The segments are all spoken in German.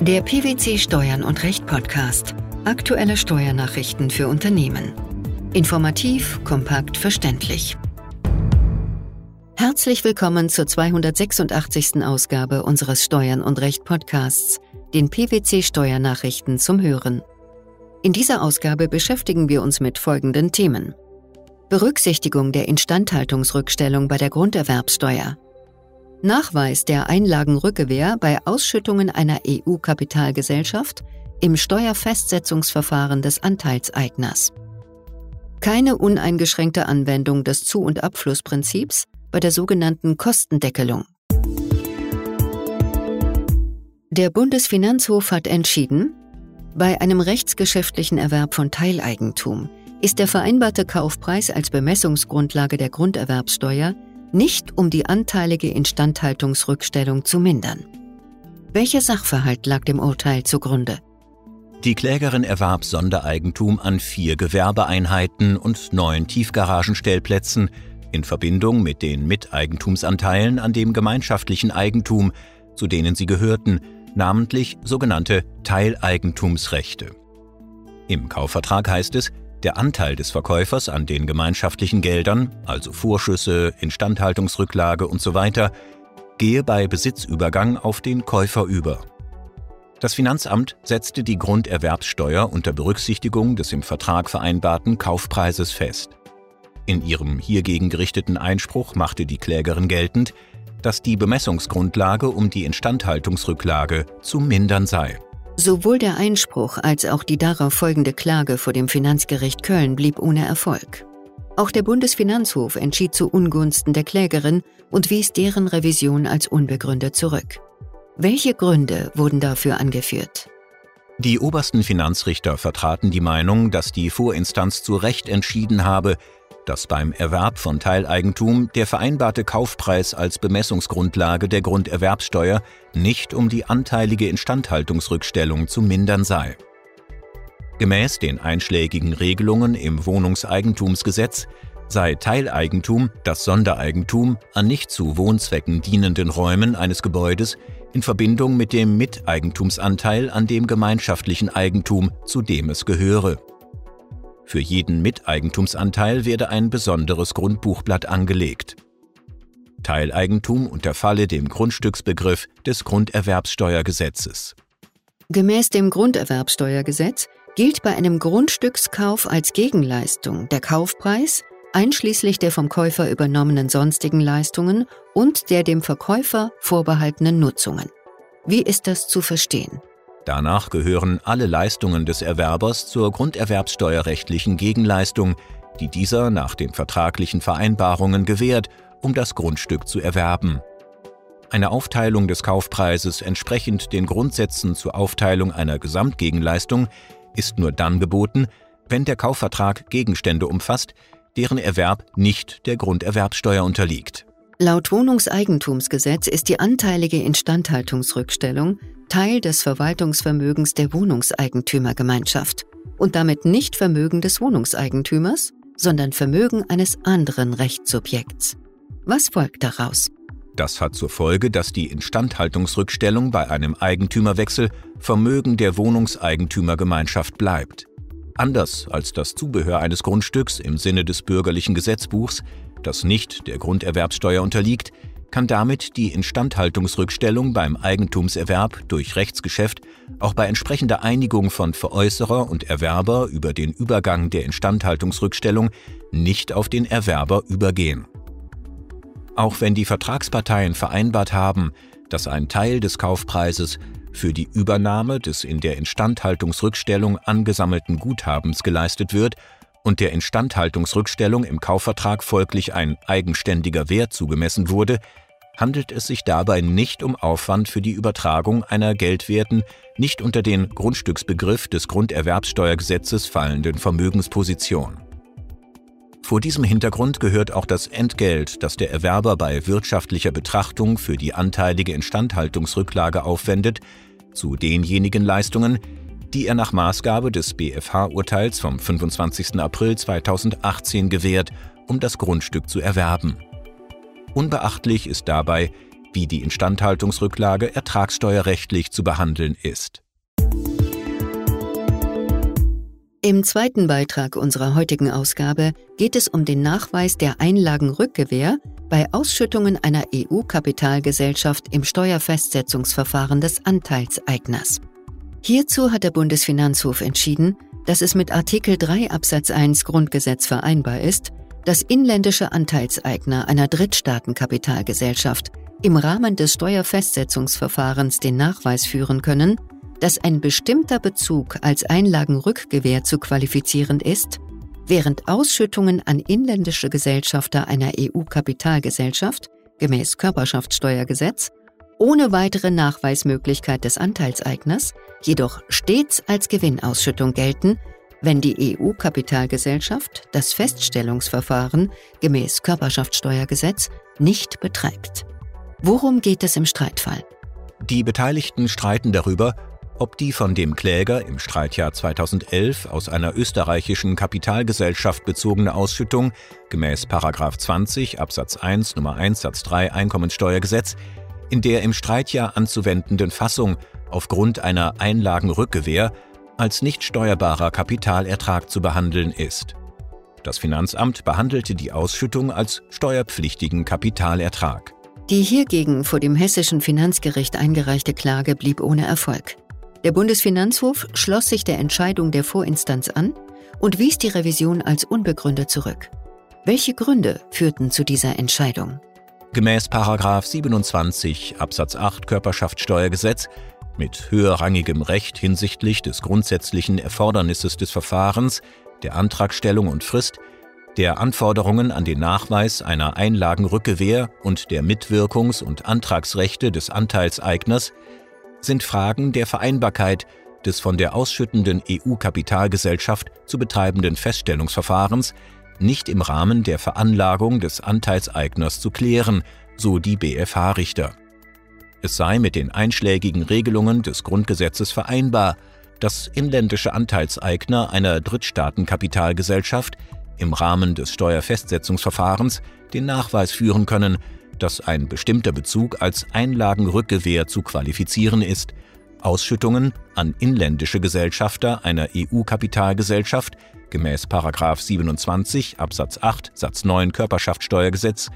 Der PwC Steuern und Recht Podcast. Aktuelle Steuernachrichten für Unternehmen. Informativ, kompakt, verständlich. Herzlich willkommen zur 286. Ausgabe unseres Steuern und Recht Podcasts, den PwC Steuernachrichten zum Hören. In dieser Ausgabe beschäftigen wir uns mit folgenden Themen. Berücksichtigung der Instandhaltungsrückstellung bei der Grunderwerbsteuer. Nachweis der Einlagenrückgewehr bei Ausschüttungen einer EU-Kapitalgesellschaft im Steuerfestsetzungsverfahren des Anteilseigners. Keine uneingeschränkte Anwendung des Zu- und Abflussprinzips bei der sogenannten Kostendeckelung. Der Bundesfinanzhof hat entschieden, bei einem rechtsgeschäftlichen Erwerb von Teileigentum ist der vereinbarte Kaufpreis als Bemessungsgrundlage der Grunderwerbsteuer nicht um die anteilige Instandhaltungsrückstellung zu mindern. Welcher Sachverhalt lag dem Urteil zugrunde? Die Klägerin erwarb Sondereigentum an vier Gewerbeeinheiten und neun Tiefgaragenstellplätzen in Verbindung mit den Miteigentumsanteilen an dem gemeinschaftlichen Eigentum, zu denen sie gehörten, namentlich sogenannte Teileigentumsrechte. Im Kaufvertrag heißt es, der Anteil des Verkäufers an den gemeinschaftlichen Geldern, also Vorschüsse, Instandhaltungsrücklage usw., so gehe bei Besitzübergang auf den Käufer über. Das Finanzamt setzte die Grunderwerbssteuer unter Berücksichtigung des im Vertrag vereinbarten Kaufpreises fest. In ihrem hiergegen gerichteten Einspruch machte die Klägerin geltend, dass die Bemessungsgrundlage um die Instandhaltungsrücklage zu mindern sei. Sowohl der Einspruch als auch die darauf folgende Klage vor dem Finanzgericht Köln blieb ohne Erfolg. Auch der Bundesfinanzhof entschied zu Ungunsten der Klägerin und wies deren Revision als unbegründet zurück. Welche Gründe wurden dafür angeführt? Die obersten Finanzrichter vertraten die Meinung, dass die Vorinstanz zu Recht entschieden habe, dass beim Erwerb von Teileigentum der vereinbarte Kaufpreis als Bemessungsgrundlage der Grunderwerbsteuer nicht um die anteilige Instandhaltungsrückstellung zu mindern sei. Gemäß den einschlägigen Regelungen im Wohnungseigentumsgesetz sei Teileigentum das Sondereigentum an nicht zu Wohnzwecken dienenden Räumen eines Gebäudes in Verbindung mit dem Miteigentumsanteil an dem gemeinschaftlichen Eigentum, zu dem es gehöre. Für jeden Miteigentumsanteil werde ein besonderes Grundbuchblatt angelegt. Teileigentum unterfalle dem Grundstücksbegriff des Grunderwerbssteuergesetzes. Gemäß dem Grunderwerbssteuergesetz gilt bei einem Grundstückskauf als Gegenleistung der Kaufpreis einschließlich der vom Käufer übernommenen sonstigen Leistungen und der dem Verkäufer vorbehaltenen Nutzungen. Wie ist das zu verstehen? Danach gehören alle Leistungen des Erwerbers zur grunderwerbssteuerrechtlichen Gegenleistung, die dieser nach den vertraglichen Vereinbarungen gewährt, um das Grundstück zu erwerben. Eine Aufteilung des Kaufpreises entsprechend den Grundsätzen zur Aufteilung einer Gesamtgegenleistung ist nur dann geboten, wenn der Kaufvertrag Gegenstände umfasst, deren Erwerb nicht der Grunderwerbssteuer unterliegt. Laut Wohnungseigentumsgesetz ist die anteilige Instandhaltungsrückstellung Teil des Verwaltungsvermögens der Wohnungseigentümergemeinschaft und damit nicht Vermögen des Wohnungseigentümers, sondern Vermögen eines anderen Rechtssubjekts. Was folgt daraus? Das hat zur Folge, dass die Instandhaltungsrückstellung bei einem Eigentümerwechsel Vermögen der Wohnungseigentümergemeinschaft bleibt. Anders als das Zubehör eines Grundstücks im Sinne des bürgerlichen Gesetzbuchs, das nicht der Grunderwerbssteuer unterliegt, kann damit die Instandhaltungsrückstellung beim Eigentumserwerb durch Rechtsgeschäft auch bei entsprechender Einigung von Veräußerer und Erwerber über den Übergang der Instandhaltungsrückstellung nicht auf den Erwerber übergehen. Auch wenn die Vertragsparteien vereinbart haben, dass ein Teil des Kaufpreises für die Übernahme des in der Instandhaltungsrückstellung angesammelten Guthabens geleistet wird und der Instandhaltungsrückstellung im Kaufvertrag folglich ein eigenständiger Wert zugemessen wurde, handelt es sich dabei nicht um Aufwand für die Übertragung einer geldwerten, nicht unter den Grundstücksbegriff des Grunderwerbssteuergesetzes fallenden Vermögensposition. Vor diesem Hintergrund gehört auch das Entgelt, das der Erwerber bei wirtschaftlicher Betrachtung für die anteilige Instandhaltungsrücklage aufwendet, zu denjenigen Leistungen, die er nach Maßgabe des BfH-Urteils vom 25. April 2018 gewährt, um das Grundstück zu erwerben. Unbeachtlich ist dabei, wie die Instandhaltungsrücklage ertragssteuerrechtlich zu behandeln ist. Im zweiten Beitrag unserer heutigen Ausgabe geht es um den Nachweis der Einlagenrückgewähr bei Ausschüttungen einer EU-Kapitalgesellschaft im Steuerfestsetzungsverfahren des Anteilseigners. Hierzu hat der Bundesfinanzhof entschieden, dass es mit Artikel 3 Absatz 1 Grundgesetz vereinbar ist, dass inländische Anteilseigner einer Drittstaatenkapitalgesellschaft im Rahmen des Steuerfestsetzungsverfahrens den Nachweis führen können, dass ein bestimmter Bezug als Einlagenrückgewähr zu qualifizieren ist, während Ausschüttungen an inländische Gesellschafter einer EU-Kapitalgesellschaft gemäß Körperschaftssteuergesetz ohne weitere Nachweismöglichkeit des Anteilseigners jedoch stets als Gewinnausschüttung gelten, wenn die EU-Kapitalgesellschaft das Feststellungsverfahren gemäß Körperschaftssteuergesetz nicht betreibt. Worum geht es im Streitfall? Die Beteiligten streiten darüber, ob die von dem Kläger im Streitjahr 2011 aus einer österreichischen Kapitalgesellschaft bezogene Ausschüttung gemäß 20 Absatz 1 Nummer 1 Satz 3 Einkommensteuergesetz in der im Streitjahr anzuwendenden Fassung aufgrund einer Einlagenrückgewähr als nicht steuerbarer Kapitalertrag zu behandeln ist. Das Finanzamt behandelte die Ausschüttung als steuerpflichtigen Kapitalertrag. Die hiergegen vor dem hessischen Finanzgericht eingereichte Klage blieb ohne Erfolg. Der Bundesfinanzhof schloss sich der Entscheidung der Vorinstanz an und wies die Revision als unbegründet zurück. Welche Gründe führten zu dieser Entscheidung? Gemäß 27 Absatz 8 Körperschaftssteuergesetz mit höherrangigem Recht hinsichtlich des grundsätzlichen Erfordernisses des Verfahrens, der Antragstellung und Frist, der Anforderungen an den Nachweis einer Einlagenrückgewähr und der Mitwirkungs- und Antragsrechte des Anteilseigners sind Fragen der Vereinbarkeit des von der ausschüttenden EU-Kapitalgesellschaft zu betreibenden Feststellungsverfahrens nicht im Rahmen der Veranlagung des Anteilseigners zu klären, so die BFH-Richter. Es sei mit den einschlägigen Regelungen des Grundgesetzes vereinbar, dass inländische Anteilseigner einer Drittstaatenkapitalgesellschaft im Rahmen des Steuerfestsetzungsverfahrens den Nachweis führen können, dass ein bestimmter Bezug als Einlagenrückgewähr zu qualifizieren ist, Ausschüttungen an inländische Gesellschafter einer EU-Kapitalgesellschaft gemäß 27 Absatz 8 Satz 9 Körperschaftssteuergesetz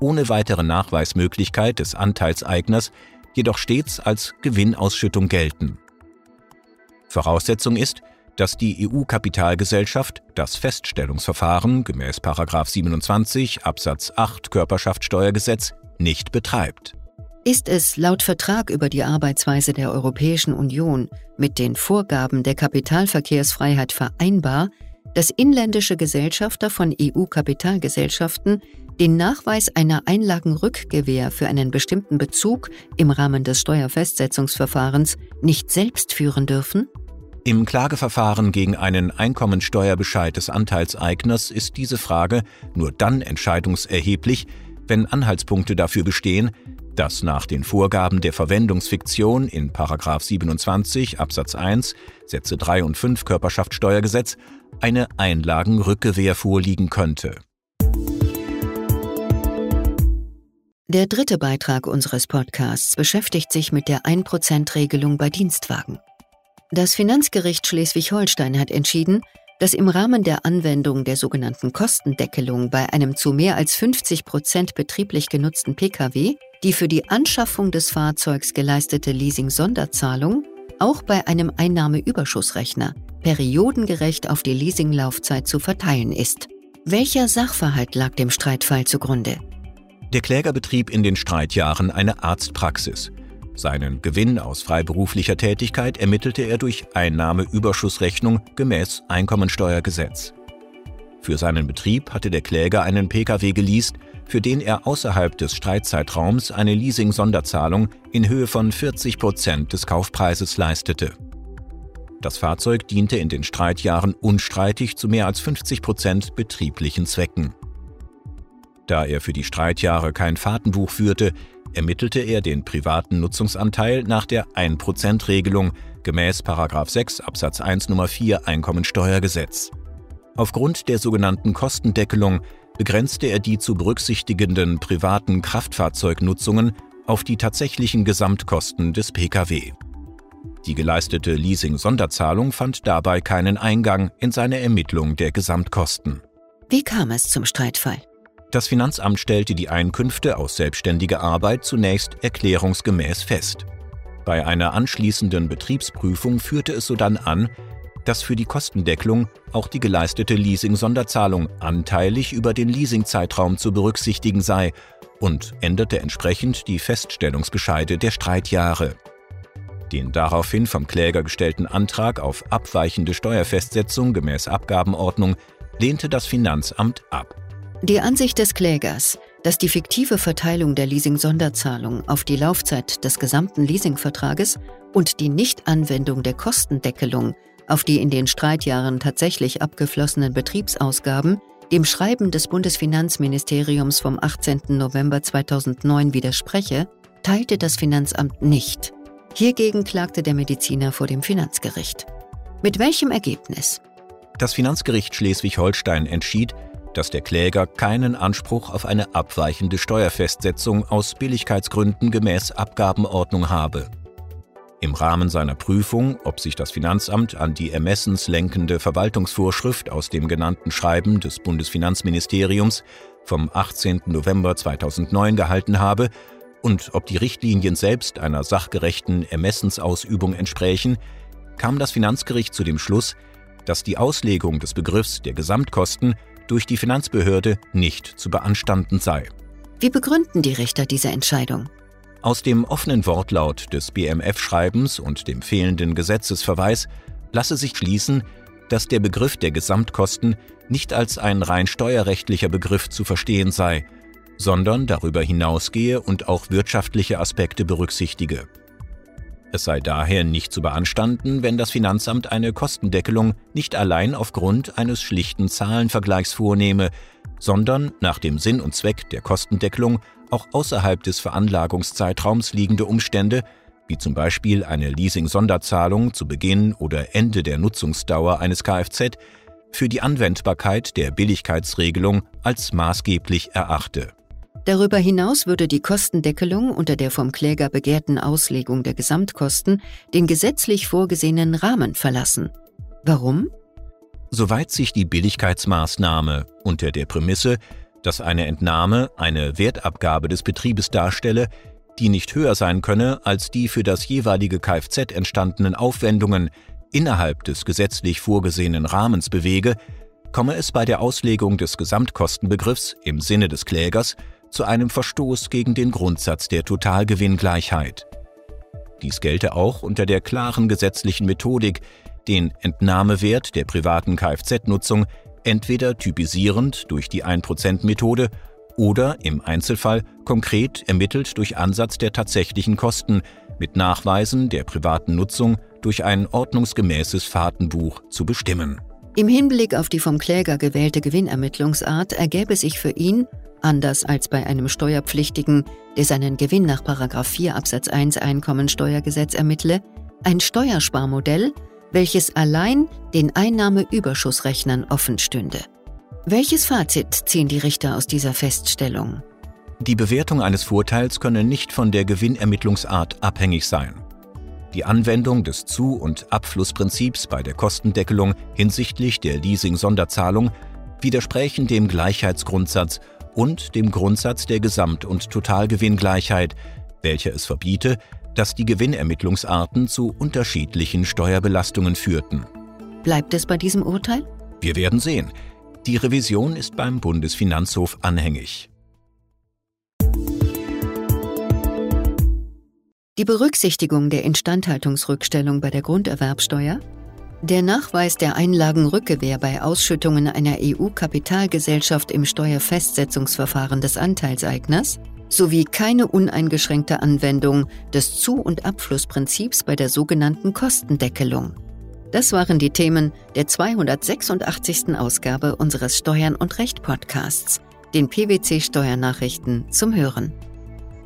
ohne weitere Nachweismöglichkeit des Anteilseigners jedoch stets als Gewinnausschüttung gelten. Voraussetzung ist, dass die EU-Kapitalgesellschaft das Feststellungsverfahren gemäß 27 Absatz 8 Körperschaftssteuergesetz nicht betreibt. Ist es laut Vertrag über die Arbeitsweise der Europäischen Union mit den Vorgaben der Kapitalverkehrsfreiheit vereinbar, dass inländische Gesellschafter von EU-Kapitalgesellschaften den Nachweis einer Einlagenrückgewähr für einen bestimmten Bezug im Rahmen des Steuerfestsetzungsverfahrens nicht selbst führen dürfen? Im Klageverfahren gegen einen Einkommensteuerbescheid des Anteilseigners ist diese Frage nur dann entscheidungserheblich, wenn Anhaltspunkte dafür bestehen, dass nach den Vorgaben der Verwendungsfiktion in 27 Absatz 1 Sätze 3 und 5 Körperschaftssteuergesetz eine Einlagenrückgewähr vorliegen könnte. Der dritte Beitrag unseres Podcasts beschäftigt sich mit der 1%-Regelung bei Dienstwagen. Das Finanzgericht Schleswig-Holstein hat entschieden, dass im Rahmen der Anwendung der sogenannten Kostendeckelung bei einem zu mehr als 50 Prozent betrieblich genutzten Pkw die für die Anschaffung des Fahrzeugs geleistete Leasing-Sonderzahlung auch bei einem Einnahmeüberschussrechner periodengerecht auf die Leasinglaufzeit zu verteilen ist. Welcher Sachverhalt lag dem Streitfall zugrunde? Der Kläger betrieb in den Streitjahren eine Arztpraxis. Seinen Gewinn aus freiberuflicher Tätigkeit ermittelte er durch Einnahmeüberschussrechnung gemäß Einkommensteuergesetz. Für seinen Betrieb hatte der Kläger einen Pkw geleast, für den er außerhalb des Streitzeitraums eine Leasing-Sonderzahlung in Höhe von 40 Prozent des Kaufpreises leistete. Das Fahrzeug diente in den Streitjahren unstreitig zu mehr als 50 Prozent betrieblichen Zwecken. Da er für die Streitjahre kein Fahrtenbuch führte, ermittelte er den privaten Nutzungsanteil nach der 1%-Regelung gemäß 6 Absatz 1 Nummer 4 Einkommensteuergesetz. Aufgrund der sogenannten Kostendeckelung begrenzte er die zu berücksichtigenden privaten Kraftfahrzeugnutzungen auf die tatsächlichen Gesamtkosten des Pkw. Die geleistete Leasing-Sonderzahlung fand dabei keinen Eingang in seine Ermittlung der Gesamtkosten. Wie kam es zum Streitfall? Das Finanzamt stellte die Einkünfte aus selbstständiger Arbeit zunächst erklärungsgemäß fest. Bei einer anschließenden Betriebsprüfung führte es sodann an, dass für die Kostendeckung auch die geleistete Leasing-Sonderzahlung anteilig über den Leasingzeitraum zu berücksichtigen sei und änderte entsprechend die Feststellungsbescheide der Streitjahre. Den daraufhin vom Kläger gestellten Antrag auf abweichende Steuerfestsetzung gemäß Abgabenordnung lehnte das Finanzamt ab. Die Ansicht des Klägers, dass die fiktive Verteilung der Leasing-Sonderzahlung auf die Laufzeit des gesamten Leasingvertrages und die Nichtanwendung der Kostendeckelung auf die in den Streitjahren tatsächlich abgeflossenen Betriebsausgaben dem Schreiben des Bundesfinanzministeriums vom 18. November 2009 widerspreche, teilte das Finanzamt nicht. Hiergegen klagte der Mediziner vor dem Finanzgericht. Mit welchem Ergebnis? Das Finanzgericht Schleswig-Holstein entschied, dass der Kläger keinen Anspruch auf eine abweichende Steuerfestsetzung aus Billigkeitsgründen gemäß Abgabenordnung habe. Im Rahmen seiner Prüfung, ob sich das Finanzamt an die ermessenslenkende Verwaltungsvorschrift aus dem genannten Schreiben des Bundesfinanzministeriums vom 18. November 2009 gehalten habe und ob die Richtlinien selbst einer sachgerechten Ermessensausübung entsprächen, kam das Finanzgericht zu dem Schluss, dass die Auslegung des Begriffs der Gesamtkosten durch die Finanzbehörde nicht zu beanstanden sei. Wie begründen die Richter diese Entscheidung? Aus dem offenen Wortlaut des BMF-Schreibens und dem fehlenden Gesetzesverweis lasse sich schließen, dass der Begriff der Gesamtkosten nicht als ein rein steuerrechtlicher Begriff zu verstehen sei, sondern darüber hinausgehe und auch wirtschaftliche Aspekte berücksichtige. Es sei daher nicht zu beanstanden, wenn das Finanzamt eine Kostendeckelung nicht allein aufgrund eines schlichten Zahlenvergleichs vornehme, sondern nach dem Sinn und Zweck der Kostendeckelung auch außerhalb des Veranlagungszeitraums liegende Umstände, wie zum Beispiel eine Leasing-Sonderzahlung zu Beginn oder Ende der Nutzungsdauer eines Kfz, für die Anwendbarkeit der Billigkeitsregelung als maßgeblich erachte. Darüber hinaus würde die Kostendeckelung unter der vom Kläger begehrten Auslegung der Gesamtkosten den gesetzlich vorgesehenen Rahmen verlassen. Warum? Soweit sich die Billigkeitsmaßnahme unter der Prämisse, dass eine Entnahme eine Wertabgabe des Betriebes darstelle, die nicht höher sein könne als die für das jeweilige Kfz entstandenen Aufwendungen innerhalb des gesetzlich vorgesehenen Rahmens bewege, komme es bei der Auslegung des Gesamtkostenbegriffs im Sinne des Klägers zu einem Verstoß gegen den Grundsatz der Totalgewinngleichheit. Dies gelte auch unter der klaren gesetzlichen Methodik, den Entnahmewert der privaten Kfz-Nutzung entweder typisierend durch die 1%-Methode oder im Einzelfall konkret ermittelt durch Ansatz der tatsächlichen Kosten mit Nachweisen der privaten Nutzung durch ein ordnungsgemäßes Fahrtenbuch zu bestimmen. Im Hinblick auf die vom Kläger gewählte Gewinnermittlungsart ergäbe sich für ihn, anders als bei einem Steuerpflichtigen, der seinen Gewinn nach 4 Absatz 1 Einkommensteuergesetz ermittle, ein Steuersparmodell, welches allein den Einnahmeüberschussrechnern offen stünde. Welches Fazit ziehen die Richter aus dieser Feststellung? Die Bewertung eines Vorteils könne nicht von der Gewinnermittlungsart abhängig sein. Die Anwendung des Zu- und Abflussprinzips bei der Kostendeckelung hinsichtlich der Leasing-Sonderzahlung widersprechen dem Gleichheitsgrundsatz und dem Grundsatz der Gesamt- und Totalgewinngleichheit, welcher es verbiete, dass die Gewinnermittlungsarten zu unterschiedlichen Steuerbelastungen führten. Bleibt es bei diesem Urteil? Wir werden sehen. Die Revision ist beim Bundesfinanzhof anhängig. Die Berücksichtigung der Instandhaltungsrückstellung bei der Grunderwerbsteuer, der Nachweis der Einlagenrückgewehr bei Ausschüttungen einer EU-Kapitalgesellschaft im Steuerfestsetzungsverfahren des Anteilseigners sowie keine uneingeschränkte Anwendung des Zu- und Abflussprinzips bei der sogenannten Kostendeckelung. Das waren die Themen der 286. Ausgabe unseres Steuern und Recht Podcasts, den PwC Steuernachrichten zum Hören.